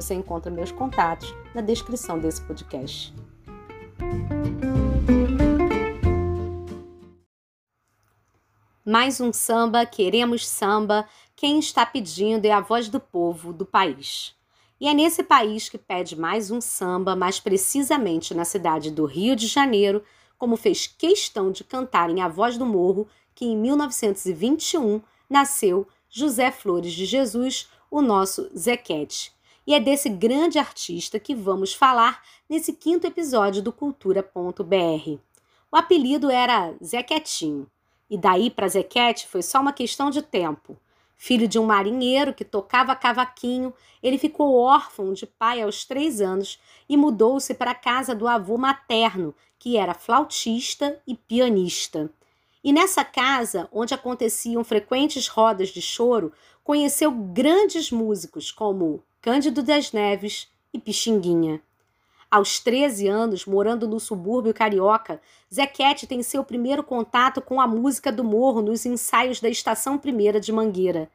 Você encontra meus contatos na descrição desse podcast. Mais um samba, queremos samba. Quem está pedindo é a voz do povo do país. E é nesse país que pede mais um samba, mais precisamente na cidade do Rio de Janeiro, como fez questão de cantar em A Voz do Morro, que em 1921 nasceu José Flores de Jesus, o nosso Zequete. E é desse grande artista que vamos falar nesse quinto episódio do Cultura.br. O apelido era Zequetinho, e daí para Zequete foi só uma questão de tempo. Filho de um marinheiro que tocava cavaquinho, ele ficou órfão de pai aos três anos e mudou-se para a casa do avô materno, que era flautista e pianista. E nessa casa, onde aconteciam frequentes rodas de choro, conheceu grandes músicos como Cândido das Neves e Pixinguinha. Aos 13 anos, morando no subúrbio carioca, Zequete tem seu primeiro contato com a música do morro nos ensaios da Estação Primeira de Mangueira.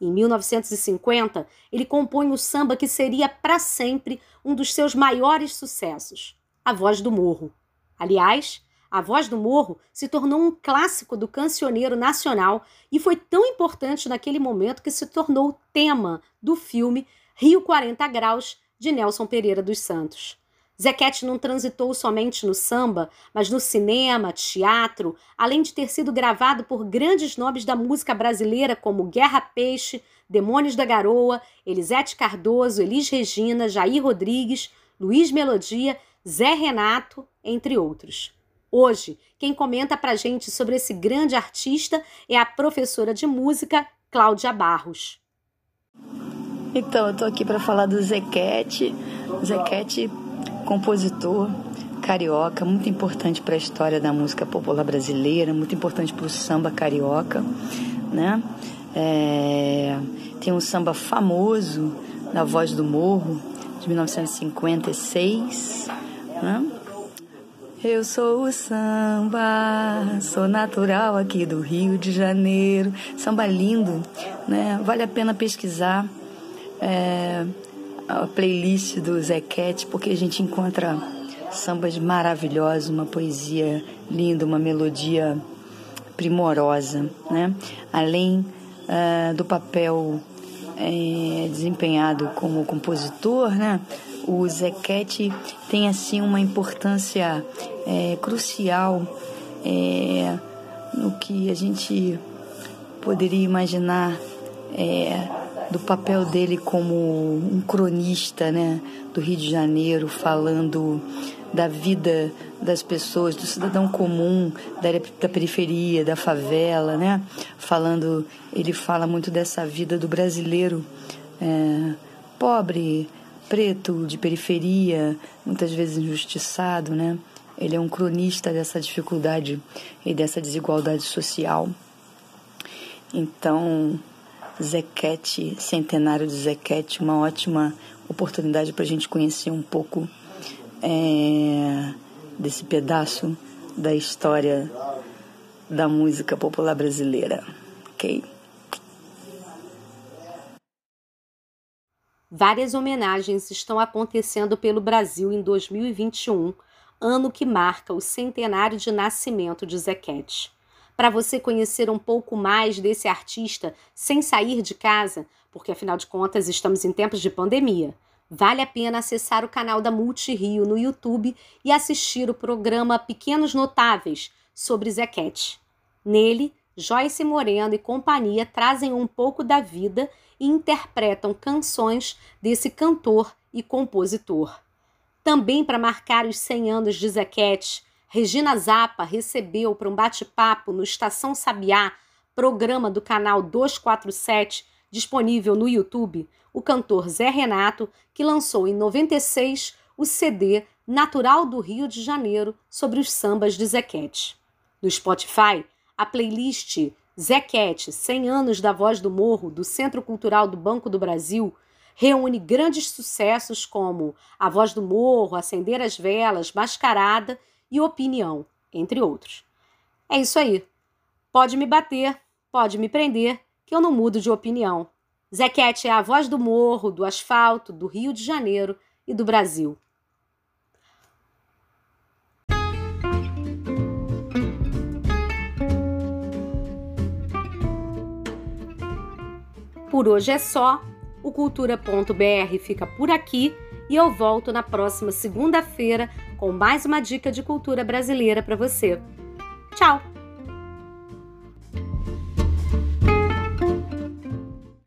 Em 1950, ele compõe o samba que seria para sempre um dos seus maiores sucessos, A Voz do Morro. Aliás, A Voz do Morro se tornou um clássico do cancioneiro nacional e foi tão importante naquele momento que se tornou tema do filme Rio 40 Graus, de Nelson Pereira dos Santos. Zequete não transitou somente no samba, mas no cinema, teatro, além de ter sido gravado por grandes nomes da música brasileira como Guerra Peixe, Demônios da Garoa, Elisete Cardoso, Elis Regina, Jair Rodrigues, Luiz Melodia, Zé Renato, entre outros. Hoje, quem comenta pra gente sobre esse grande artista é a professora de música Cláudia Barros. Então, eu tô aqui para falar do Zequete. Zequete, compositor carioca, muito importante para a história da música popular brasileira, muito importante para o samba carioca, né? É, tem um samba famoso na Voz do Morro, de 1956, né? Eu sou o samba, sou natural aqui do Rio de Janeiro. Samba lindo, né? Vale a pena pesquisar é, a playlist do Zequete, porque a gente encontra sambas maravilhosos, uma poesia linda, uma melodia primorosa, né? Além uh, do papel é, desempenhado como compositor, né? O Zequete tem assim uma importância é, crucial no que a gente poderia imaginar do papel dele como um cronista né, do Rio de Janeiro, falando da vida das pessoas, do cidadão comum, da, da periferia, da favela, né? Falando, ele fala muito dessa vida do brasileiro é, pobre, preto, de periferia, muitas vezes injustiçado, né? Ele é um cronista dessa dificuldade e dessa desigualdade social. Então, Zequete, centenário de Zequete, uma ótima oportunidade para a gente conhecer um pouco é, desse pedaço da história da música popular brasileira, ok? Várias homenagens estão acontecendo pelo Brasil em 2021, ano que marca o centenário de nascimento de Zequete para você conhecer um pouco mais desse artista sem sair de casa, porque afinal de contas estamos em tempos de pandemia. Vale a pena acessar o canal da Multirio no YouTube e assistir o programa Pequenos Notáveis sobre Zequete. Nele, Joyce Moreno e companhia trazem um pouco da vida e interpretam canções desse cantor e compositor. Também para marcar os 100 anos de Zequete, Regina Zappa recebeu para um bate-papo no Estação Sabiá, programa do canal 247, disponível no YouTube, o cantor Zé Renato, que lançou em 96 o CD Natural do Rio de Janeiro sobre os sambas de Zequete. No Spotify, a playlist Zequete 100 anos da Voz do Morro do Centro Cultural do Banco do Brasil reúne grandes sucessos como A Voz do Morro, Acender as Velas, Mascarada e Opinião, entre outros. É isso aí. Pode me bater, pode me prender, que eu não mudo de opinião. Zequete é a voz do morro, do asfalto, do Rio de Janeiro e do Brasil. Por hoje é só. O Cultura.br fica por aqui e eu volto na próxima segunda-feira com mais uma dica de cultura brasileira para você. Tchau!